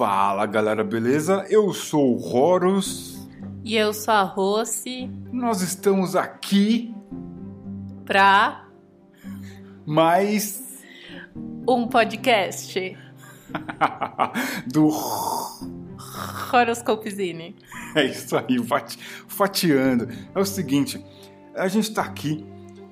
Fala galera, beleza? Eu sou o Horus. E eu sou a Rossi. Nós estamos aqui pra mais um podcast do Horoscopezine. É isso aí, fati... fatiando. É o seguinte, a gente tá aqui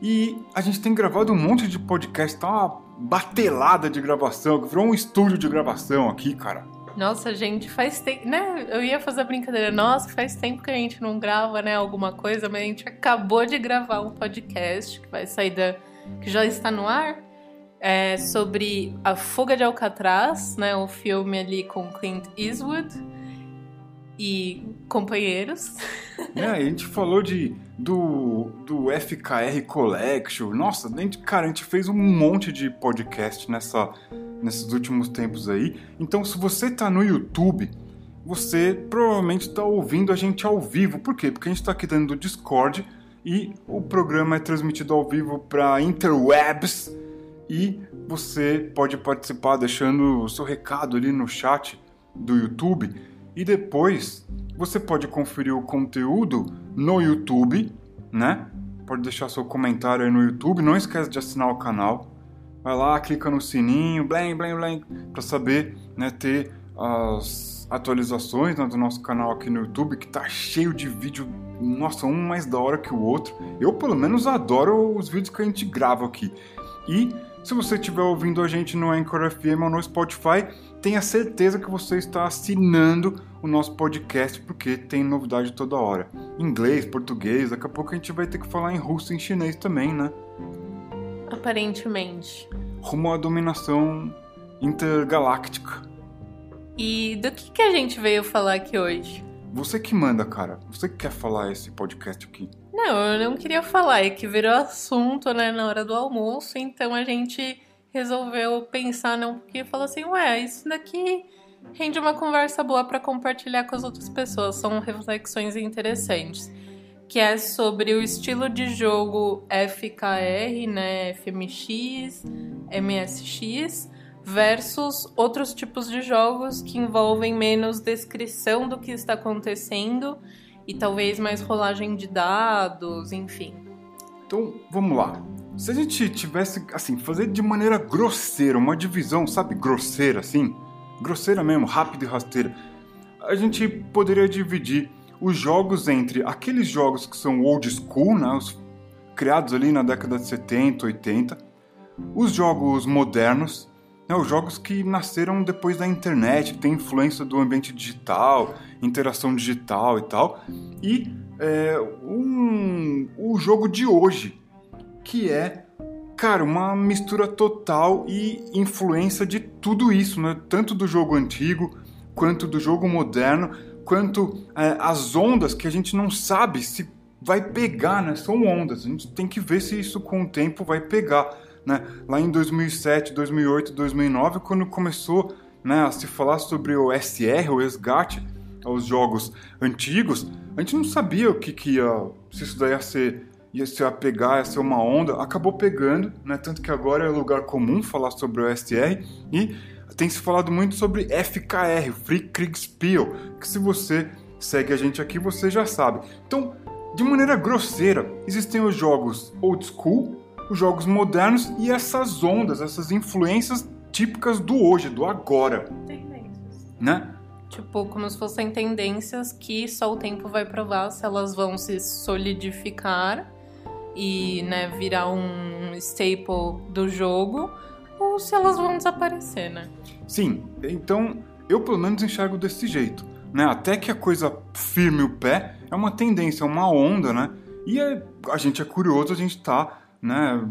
e a gente tem gravado um monte de podcast, tá uma batelada de gravação, virou um estúdio de gravação aqui, cara. Nossa, gente, faz tempo, né? Eu ia fazer a brincadeira, nossa, faz tempo que a gente não grava, né, alguma coisa, mas a gente acabou de gravar um podcast que vai sair da. que já está no ar. É sobre a Fuga de Alcatraz, né? O filme ali com Clint Eastwood e companheiros. É, a gente falou de do, do FKR Collection. Nossa, a gente, cara, a gente fez um monte de podcast nessa, nesses últimos tempos aí. Então, se você tá no YouTube, você provavelmente está ouvindo a gente ao vivo. Por quê? Porque a gente está aqui dentro do Discord e o programa é transmitido ao vivo para interwebs e você pode participar deixando o seu recado ali no chat do YouTube e depois você pode conferir o conteúdo no YouTube, né? Pode deixar seu comentário aí no YouTube. Não esquece de assinar o canal. Vai lá, clica no sininho, blém, blém, blém, para saber, né, ter as atualizações né, do nosso canal aqui no YouTube, que tá cheio de vídeo, nossa, um mais da hora que o outro. Eu, pelo menos, adoro os vídeos que a gente grava aqui. E se você estiver ouvindo a gente no Anchor FM ou no Spotify, tenha certeza que você está assinando o nosso podcast, porque tem novidade toda hora. Inglês, português, daqui a pouco a gente vai ter que falar em russo e em chinês também, né? Aparentemente. Rumo à dominação intergaláctica. E do que, que a gente veio falar aqui hoje? Você que manda, cara. Você que quer falar esse podcast aqui. Não, eu não queria falar, é que virou assunto, né, na hora do almoço, então a gente resolveu pensar não porque falou assim, ué, isso daqui rende uma conversa boa para compartilhar com as outras pessoas, são reflexões interessantes, que é sobre o estilo de jogo FKR, né, FMX, MSX versus outros tipos de jogos que envolvem menos descrição do que está acontecendo e talvez mais rolagem de dados, enfim. Então, vamos lá. Se a gente tivesse, assim, fazer de maneira grosseira, uma divisão, sabe, grosseira, assim, grosseira mesmo, rápida e rasteira, a gente poderia dividir os jogos entre aqueles jogos que são old school, né, os criados ali na década de 70, 80, os jogos modernos, né, os jogos que nasceram depois da internet, que tem influência do ambiente digital, interação digital e tal, e é, um, o jogo de hoje, que é, cara, uma mistura total e influência de tudo isso, né? Tanto do jogo antigo, quanto do jogo moderno, quanto é, as ondas que a gente não sabe se vai pegar, né? São ondas, a gente tem que ver se isso com o tempo vai pegar, né? Lá em 2007, 2008, 2009, quando começou né, a se falar sobre o SR, o resgate aos jogos antigos, a gente não sabia o que, que ia, se isso daí ia ser ia se apegar, ia ser uma onda, acabou pegando, né? Tanto que agora é lugar comum falar sobre o STR e tem se falado muito sobre FKR, Free Kriegspiel, que se você segue a gente aqui, você já sabe. Então, de maneira grosseira, existem os jogos old school, os jogos modernos e essas ondas, essas influências típicas do hoje, do agora. Tendências. Né? Tipo, como se fossem tendências que só o tempo vai provar se elas vão se solidificar e né, virar um staple do jogo se elas vão desaparecer, né? Sim, então eu pelo menos enxergo desse jeito. Né? Até que a coisa firme o pé é uma tendência, é uma onda, né? E é, a gente é curioso, a gente tá né,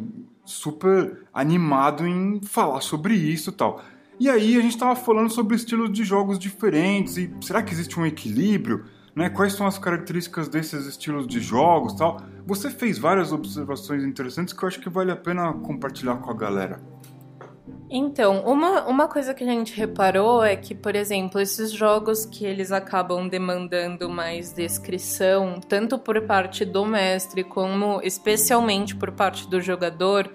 super animado em falar sobre isso e tal. E aí a gente estava falando sobre estilos de jogos diferentes e será que existe um equilíbrio? Né? Quais são as características desses estilos de jogos tal? Você fez várias observações interessantes que eu acho que vale a pena compartilhar com a galera. Então, uma, uma coisa que a gente reparou é que, por exemplo, esses jogos que eles acabam demandando mais descrição, tanto por parte do mestre, como especialmente por parte do jogador,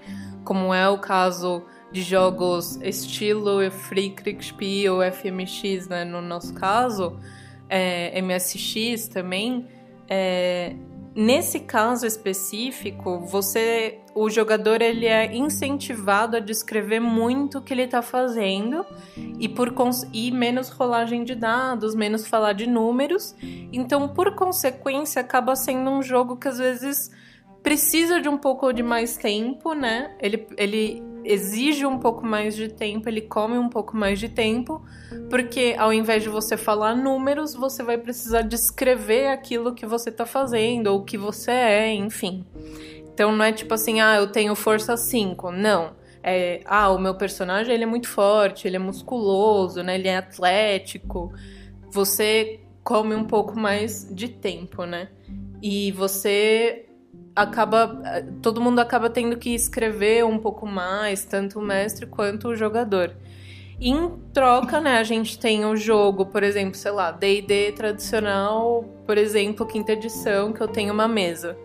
como é o caso de jogos estilo Free ou FMX, né, no nosso caso, é, MSX também, é, nesse caso específico, você, o jogador ele é incentivado a descrever muito o que ele está fazendo e por e menos rolagem de dados, menos falar de números. Então, por consequência, acaba sendo um jogo que às vezes precisa de um pouco de mais tempo, né? Ele, ele exige um pouco mais de tempo, ele come um pouco mais de tempo, porque ao invés de você falar números, você vai precisar descrever aquilo que você está fazendo, ou que você é, enfim. Então não é tipo assim, ah, eu tenho força 5. Não. É, ah, o meu personagem ele é muito forte, ele é musculoso, né? Ele é atlético. Você come um pouco mais de tempo, né? E você acaba todo mundo acaba tendo que escrever um pouco mais, tanto o mestre quanto o jogador. em troca, né, a gente tem o jogo, por exemplo, sei lá, D&D tradicional, por exemplo, quinta edição, que eu tenho uma mesa.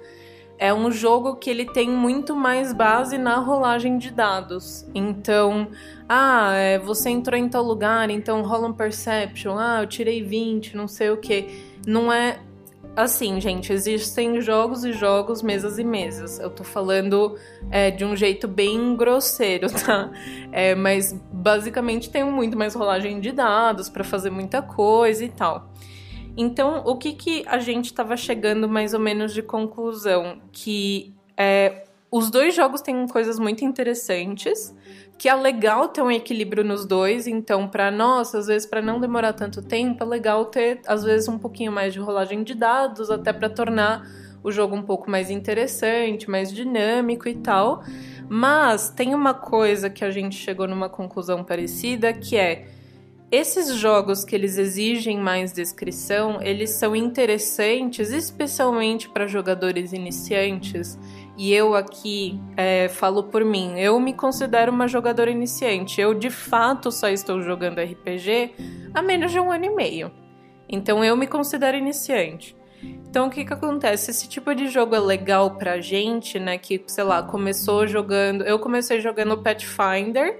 É um jogo que ele tem muito mais base na rolagem de dados. Então, ah, é, você entrou em tal lugar, então rola um perception. Ah, eu tirei 20, não sei o que. Não é assim, gente, existem jogos e jogos, mesas e mesas. Eu tô falando é, de um jeito bem grosseiro, tá? É, mas basicamente tem muito mais rolagem de dados para fazer muita coisa e tal. Então, o que, que a gente estava chegando mais ou menos de conclusão? Que é, os dois jogos têm coisas muito interessantes que é legal ter um equilíbrio nos dois, então para nós, às vezes para não demorar tanto tempo, é legal ter às vezes um pouquinho mais de rolagem de dados, até para tornar o jogo um pouco mais interessante, mais dinâmico e tal. Mas tem uma coisa que a gente chegou numa conclusão parecida, que é esses jogos que eles exigem mais descrição, eles são interessantes, especialmente para jogadores iniciantes e eu aqui é, falo por mim, eu me considero uma jogadora iniciante. Eu de fato só estou jogando RPG há menos de um ano e meio. Então eu me considero iniciante. Então o que que acontece? Esse tipo de jogo é legal pra gente, né? Que, sei lá, começou jogando. Eu comecei jogando Pathfinder,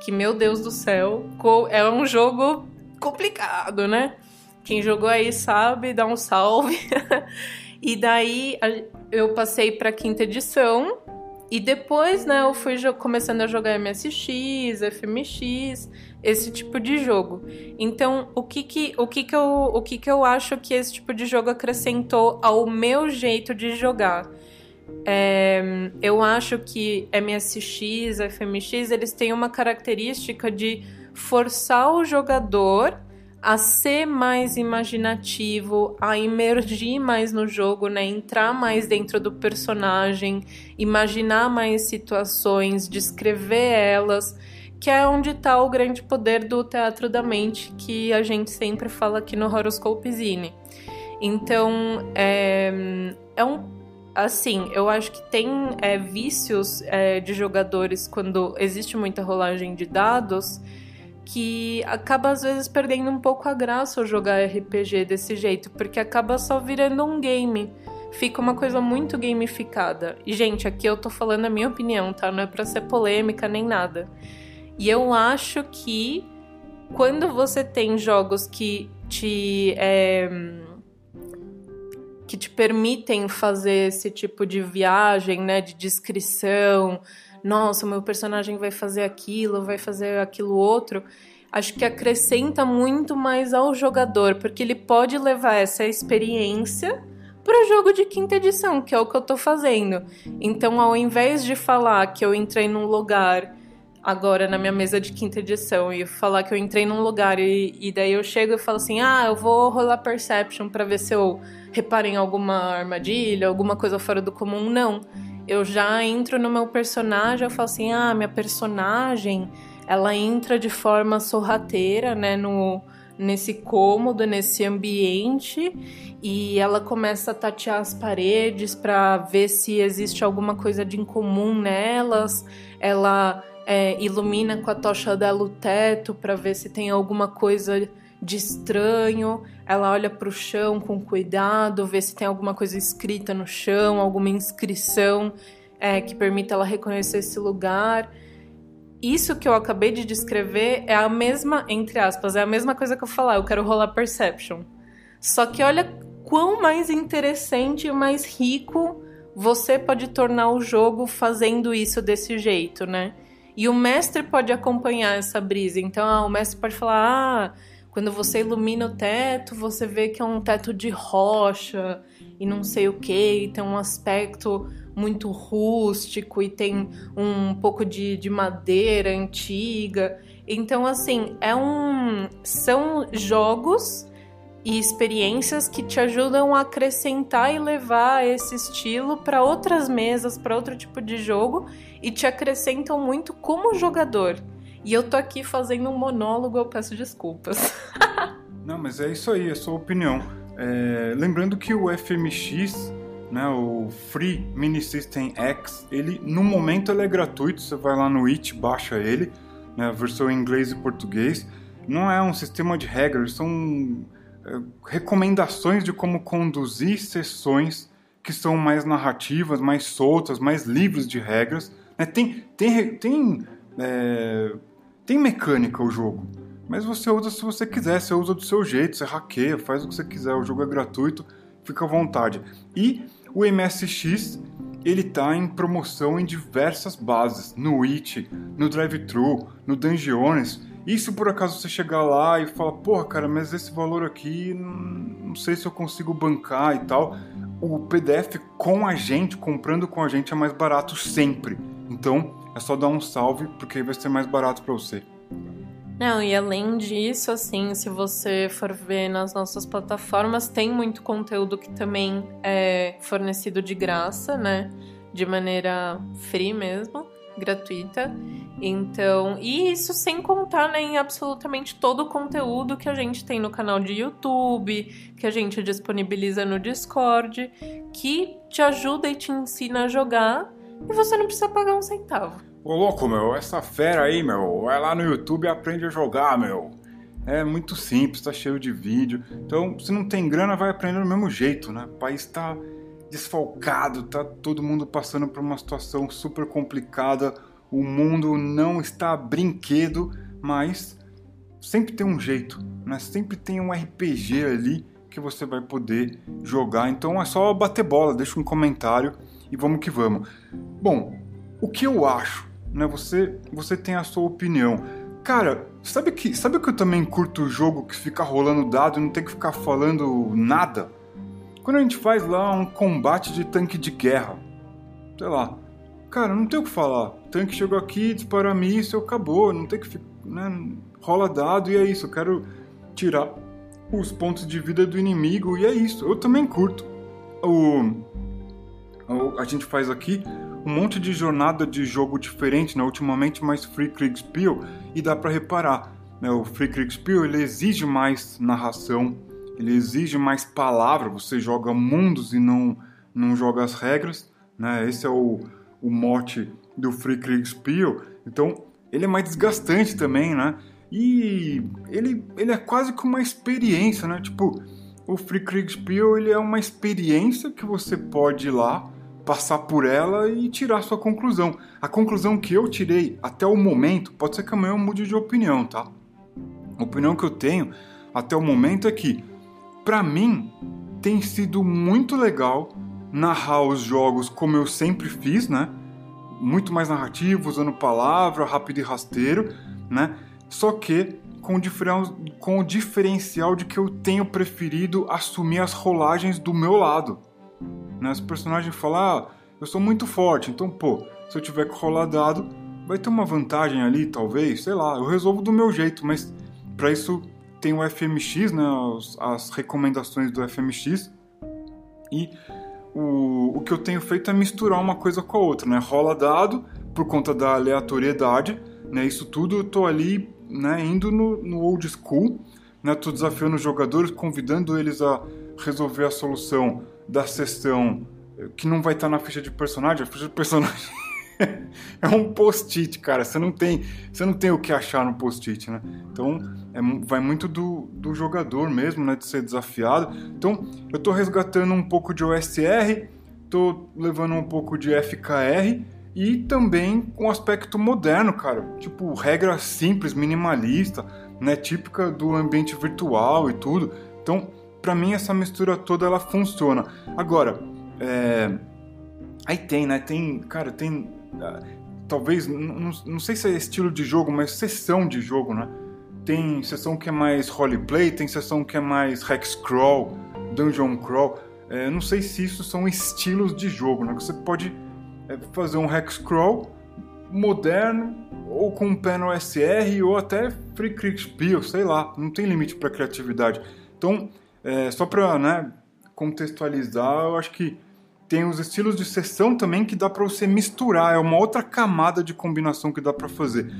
que, meu Deus do céu, é um jogo complicado, né? Quem jogou aí sabe, dá um salve. E daí eu passei para quinta edição e depois, né, eu fui começando a jogar MSX, FMX, esse tipo de jogo. Então, o que que, o que que eu, o que que eu acho que esse tipo de jogo acrescentou ao meu jeito de jogar? É, eu acho que MSX, FMX, eles têm uma característica de forçar o jogador a ser mais imaginativo, a emergir mais no jogo, né? Entrar mais dentro do personagem, imaginar mais situações, descrever elas, que é onde está o grande poder do teatro da mente que a gente sempre fala aqui no Horoscope Zine. Então, é, é um assim, eu acho que tem é, vícios é, de jogadores quando existe muita rolagem de dados que acaba às vezes perdendo um pouco a graça jogar RPG desse jeito, porque acaba só virando um game. Fica uma coisa muito gamificada. E, gente, aqui eu tô falando a minha opinião, tá? Não é pra ser polêmica nem nada. E eu acho que quando você tem jogos que te. É, que te permitem fazer esse tipo de viagem, né? De descrição, nossa, meu personagem vai fazer aquilo, vai fazer aquilo outro, acho que acrescenta muito mais ao jogador, porque ele pode levar essa experiência para o jogo de quinta edição, que é o que eu estou fazendo. Então, ao invés de falar que eu entrei num lugar agora na minha mesa de quinta edição e falar que eu entrei num lugar e, e daí eu chego e falo assim: "Ah, eu vou rolar perception para ver se eu reparei em alguma armadilha, alguma coisa fora do comum". Não eu já entro no meu personagem, eu falo assim, ah, minha personagem, ela entra de forma sorrateira, né, no nesse cômodo, nesse ambiente, e ela começa a tatear as paredes para ver se existe alguma coisa de incomum nelas. Ela é, ilumina com a tocha dela o teto para ver se tem alguma coisa de estranho. Ela olha para o chão com cuidado, vê se tem alguma coisa escrita no chão, alguma inscrição é, que permita ela reconhecer esse lugar. isso que eu acabei de descrever é a mesma, entre aspas, é a mesma coisa que eu falar, eu quero rolar Perception. Só que olha quão mais interessante e mais rico você pode tornar o jogo fazendo isso desse jeito, né? E o mestre pode acompanhar essa brisa. Então, ah, o mestre pode falar: ah, quando você ilumina o teto, você vê que é um teto de rocha e não sei o que, e tem um aspecto muito rústico e tem um pouco de, de madeira antiga. Então, assim, é um. São jogos e experiências que te ajudam a acrescentar e levar esse estilo para outras mesas, para outro tipo de jogo e te acrescentam muito como jogador. E eu tô aqui fazendo um monólogo, eu peço desculpas. Não, mas é isso aí, é sua opinião. É, lembrando que o FMX, né, o Free Mini System X, ele no momento ele é gratuito, você vai lá no It, baixa ele, né, a versão em inglês e português. Não é um sistema de regras, são é, recomendações de como conduzir sessões que são mais narrativas, mais soltas, mais livres de regras. Né? Tem, tem, tem, é, tem mecânica o jogo, mas você usa se você quiser, você usa do seu jeito, você hackeia, faz o que você quiser, o jogo é gratuito, fica à vontade. E o MSX ele está em promoção em diversas bases, no It, no Drive-Thru, no Dungeones, e se por acaso você chegar lá e falar, porra, cara, mas esse valor aqui, não sei se eu consigo bancar e tal, o PDF com a gente, comprando com a gente, é mais barato sempre. Então é só dar um salve, porque aí vai ser mais barato para você. Não, e além disso, assim, se você for ver nas nossas plataformas, tem muito conteúdo que também é fornecido de graça, né? De maneira free mesmo gratuita. Então, e isso sem contar né, em absolutamente todo o conteúdo que a gente tem no canal de YouTube, que a gente disponibiliza no Discord, que te ajuda e te ensina a jogar e você não precisa pagar um centavo. Ô louco, meu, essa fera aí, meu, vai lá no YouTube e aprende a jogar, meu. É muito simples, tá cheio de vídeo. Então, se não tem grana, vai aprender do mesmo jeito, né? O país tá desfalcado, tá todo mundo passando por uma situação super complicada, o mundo não está brinquedo, mas sempre tem um jeito, né? Sempre tem um RPG ali que você vai poder jogar. Então é só bater bola, deixa um comentário e vamos que vamos. Bom, o que eu acho, né? Você você tem a sua opinião. Cara, sabe que sabe que eu também curto o jogo que fica rolando dado e não tem que ficar falando nada? Quando a gente faz lá um combate de tanque de guerra, sei lá, cara, não tem o que falar. O tanque chegou aqui, dispara míssil, acabou, não tem que ficar, né? Rola dado e é isso. Eu quero tirar os pontos de vida do inimigo e é isso. Eu também curto. O, o a gente faz aqui um monte de jornada de jogo diferente, né? Ultimamente mais Free Kriegspiel e dá para reparar, né? O Free Kriegspiel ele exige mais narração ele exige mais palavra, você joga mundos e não, não joga as regras, né? Esse é o, o mote do Free Kriegspiel. Então, ele é mais desgastante também, né? E ele, ele é quase que uma experiência, né? Tipo, o Free Kriegspiel, ele é uma experiência que você pode ir lá, passar por ela e tirar sua conclusão. A conclusão que eu tirei até o momento, pode ser que amanhã eu mude de opinião, tá? A opinião que eu tenho até o momento é que para mim tem sido muito legal narrar os jogos como eu sempre fiz, né? Muito mais narrativo, usando palavra, rápido e rasteiro, né? Só que com o, com o diferencial de que eu tenho preferido assumir as rolagens do meu lado. Né? Os personagens falam, ah, eu sou muito forte, então, pô, se eu tiver que rolar dado, vai ter uma vantagem ali, talvez, sei lá, eu resolvo do meu jeito, mas para isso tem o FMX, né, as, as recomendações do FMX, e o, o que eu tenho feito é misturar uma coisa com a outra, né? Rola dado por conta da aleatoriedade, né? Isso tudo eu tô ali, né, indo no, no old school, né? Tô desafiando os jogadores, convidando eles a resolver a solução da sessão que não vai estar na ficha de personagem, a ficha de personagem é um post-it, cara. Você não tem, você não tem o que achar no post-it, né? Então, é, vai muito do, do jogador mesmo, né? De ser desafiado. Então, eu tô resgatando um pouco de OSR, tô levando um pouco de FKR e também com aspecto moderno, cara. Tipo, regra simples, minimalista, né? Típica do ambiente virtual e tudo. Então, para mim, essa mistura toda ela funciona. Agora, é... aí tem, né? Tem, cara, tem. Uh, talvez, não, não sei se é estilo de jogo, mas sessão de jogo, né? Tem sessão que é mais roleplay, tem sessão que é mais hex crawl, dungeon crawl. É, não sei se isso são estilos de jogo, né? Você pode é, fazer um hex crawl moderno ou com um pé no SR ou até free click spiel, sei lá, não tem limite para criatividade. Então, é, só para né, contextualizar, eu acho que tem os estilos de sessão também que dá para você misturar, é uma outra camada de combinação que dá para fazer.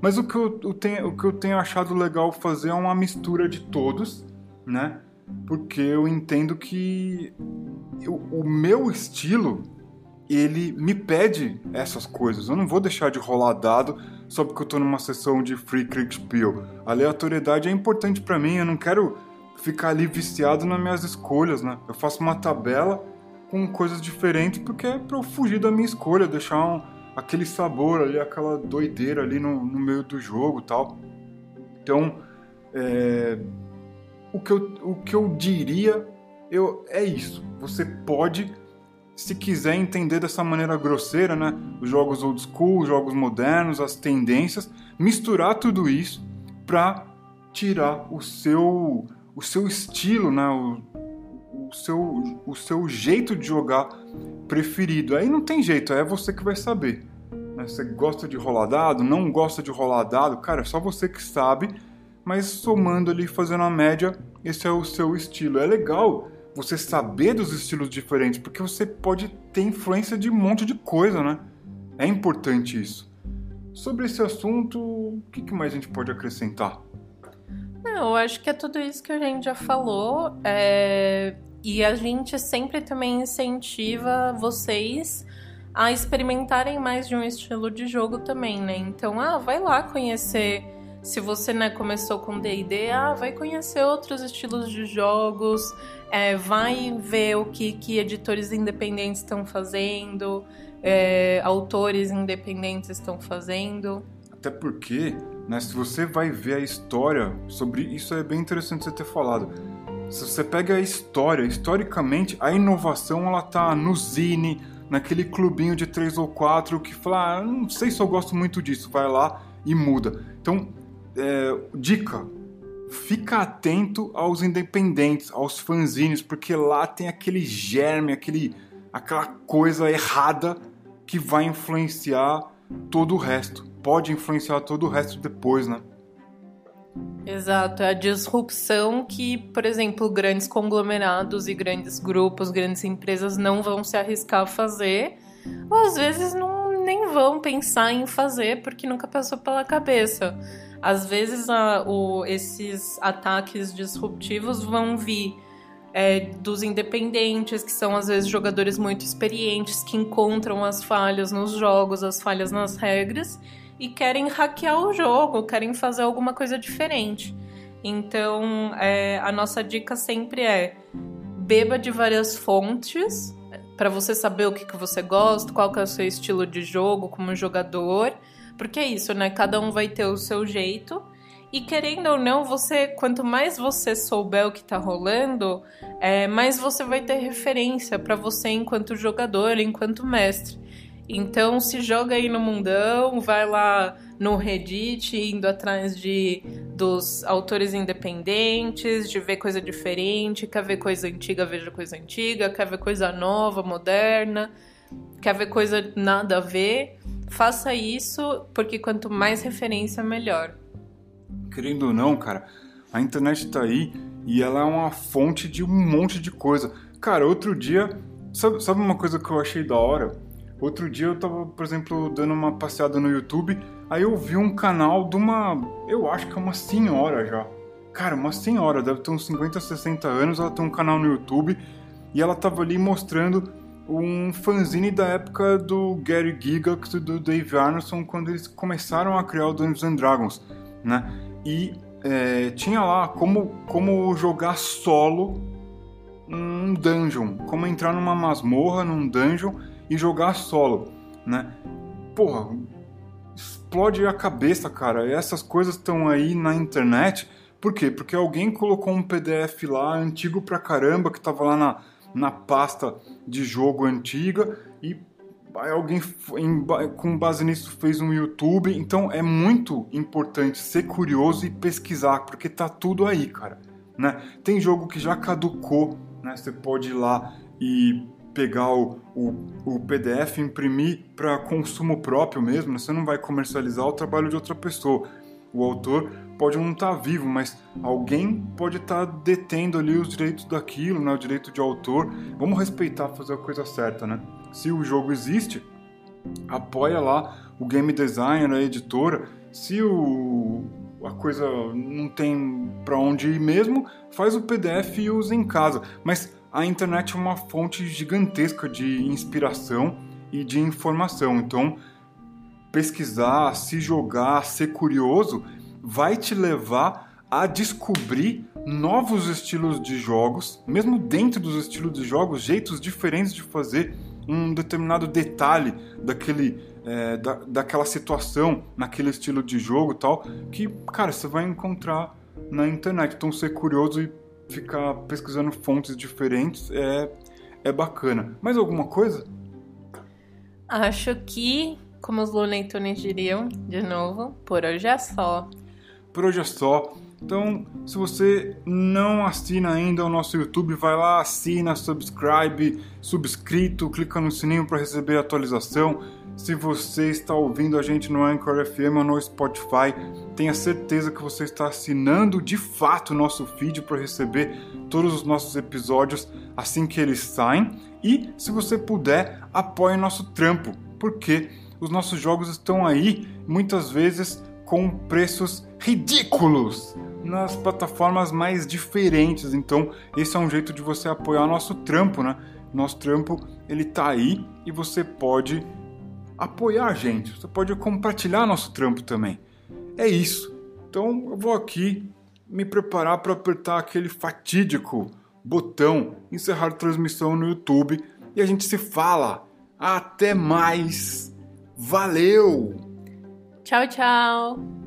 Mas o que eu, eu, tenho, o que eu tenho achado legal fazer é uma mistura de todos, né? Porque eu entendo que eu, o meu estilo ele me pede essas coisas. Eu não vou deixar de rolar dado só porque eu estou numa sessão de Free Kriegspiel. A aleatoriedade é importante para mim, eu não quero ficar ali viciado nas minhas escolhas, né? Eu faço uma tabela com coisas diferentes porque é para eu fugir da minha escolha, deixar um, aquele sabor ali, aquela doideira ali no, no meio do jogo tal. Então, é, o, que eu, o que eu diria eu, é isso. Você pode se quiser entender dessa maneira grosseira, né, os jogos old school, os jogos modernos, as tendências, misturar tudo isso para tirar o seu o seu estilo, né, o, o, seu, o seu jeito de jogar preferido. Aí não tem jeito, é você que vai saber. Né? Você gosta de rolar dado, não gosta de rolar dado, cara, é só você que sabe. Mas somando ali, fazendo a média, esse é o seu estilo. É legal você saber dos estilos diferentes, porque você pode ter influência de um monte de coisa, né? É importante isso. Sobre esse assunto, o que mais a gente pode acrescentar? Não, eu acho que é tudo isso que a gente já falou. É... E a gente sempre também incentiva vocês a experimentarem mais de um estilo de jogo também, né? Então, ah, vai lá conhecer. Se você né, começou com D&D, ah, vai conhecer outros estilos de jogos, é, vai ver o que, que editores independentes estão fazendo, é, autores independentes estão fazendo. Até porque, né, se você vai ver a história sobre isso é bem interessante você ter falado. Se você pega a história, historicamente a inovação ela tá no zine, naquele clubinho de três ou quatro que fala, ah, não sei se eu gosto muito disso, vai lá e muda. Então, é, dica, fica atento aos independentes, aos fanzines, porque lá tem aquele germe, aquele, aquela coisa errada que vai influenciar todo o resto. Pode influenciar todo o resto depois, né? Exato, é a disrupção que, por exemplo, grandes conglomerados e grandes grupos, grandes empresas não vão se arriscar a fazer, ou às vezes não, nem vão pensar em fazer porque nunca passou pela cabeça. Às vezes a, o, esses ataques disruptivos vão vir é, dos independentes, que são às vezes jogadores muito experientes, que encontram as falhas nos jogos, as falhas nas regras e querem hackear o jogo, querem fazer alguma coisa diferente. Então, é, a nossa dica sempre é beba de várias fontes para você saber o que, que você gosta, qual que é o seu estilo de jogo como jogador porque é isso, né? Cada um vai ter o seu jeito. E querendo ou não, você quanto mais você souber o que tá rolando, é, mais você vai ter referência para você enquanto jogador, enquanto mestre. Então se joga aí no mundão, vai lá no Reddit, indo atrás de dos autores independentes, de ver coisa diferente, quer ver coisa antiga, veja coisa antiga, quer ver coisa nova, moderna, quer ver coisa nada a ver faça isso, porque quanto mais referência, melhor. Querendo ou não, cara, a internet tá aí e ela é uma fonte de um monte de coisa. Cara, outro dia, sabe, sabe uma coisa que eu achei da hora? Outro dia eu tava, por exemplo, dando uma passeada no YouTube, aí eu vi um canal de uma. Eu acho que é uma senhora já. Cara, uma senhora, deve ter uns 50, 60 anos, ela tem um canal no YouTube e ela tava ali mostrando um fanzine da época do Gary Gygax e do Dave Arneson quando eles começaram a criar o Dungeons and Dragons, né? E é, tinha lá como, como jogar solo um dungeon, como entrar numa masmorra, num dungeon e jogar solo. né? Porra, explode a cabeça, cara. Essas coisas estão aí na internet. Por quê? Porque alguém colocou um PDF lá antigo pra caramba que tava lá na, na pasta de jogo antiga e alguém com base nisso fez um YouTube. Então é muito importante ser curioso e pesquisar, porque tá tudo aí, cara. Né? Tem jogo que já caducou, né? Você pode ir lá e pegar o, o, o PDF, imprimir para consumo próprio mesmo. Né? Você não vai comercializar o trabalho de outra pessoa. O autor pode não estar tá vivo, mas alguém pode estar tá detendo ali os direitos daquilo, né? o direito de autor. Vamos respeitar, fazer a coisa certa, né? Se o jogo existe, apoia lá o game designer, a editora. Se o, a coisa não tem para onde ir mesmo, faz o PDF e usa em casa. Mas a internet é uma fonte gigantesca de inspiração e de informação. Então, pesquisar, se jogar, ser curioso, vai te levar a descobrir novos estilos de jogos, mesmo dentro dos estilos de jogos, jeitos diferentes de fazer um determinado detalhe daquele é, da, daquela situação naquele estilo de jogo tal que cara você vai encontrar na internet então ser curioso e ficar pesquisando fontes diferentes é é bacana. Mais alguma coisa? Acho que como os Looney Tunes diriam de novo por hoje é só. Por hoje é só. Então, se você não assina ainda o nosso YouTube, vai lá, assina, subscribe, subscrito, clica no sininho para receber atualização. Se você está ouvindo a gente no Anchor FM ou no Spotify, tenha certeza que você está assinando de fato o nosso feed para receber todos os nossos episódios assim que eles saem. E, se você puder, apoie nosso trampo, porque os nossos jogos estão aí, muitas vezes com preços ridículos nas plataformas mais diferentes. Então, esse é um jeito de você apoiar nosso trampo, né? Nosso trampo, ele tá aí e você pode apoiar a gente. Você pode compartilhar nosso trampo também. É isso. Então, eu vou aqui me preparar para apertar aquele fatídico botão encerrar transmissão no YouTube e a gente se fala. Até mais. Valeu. Tchau, tchau.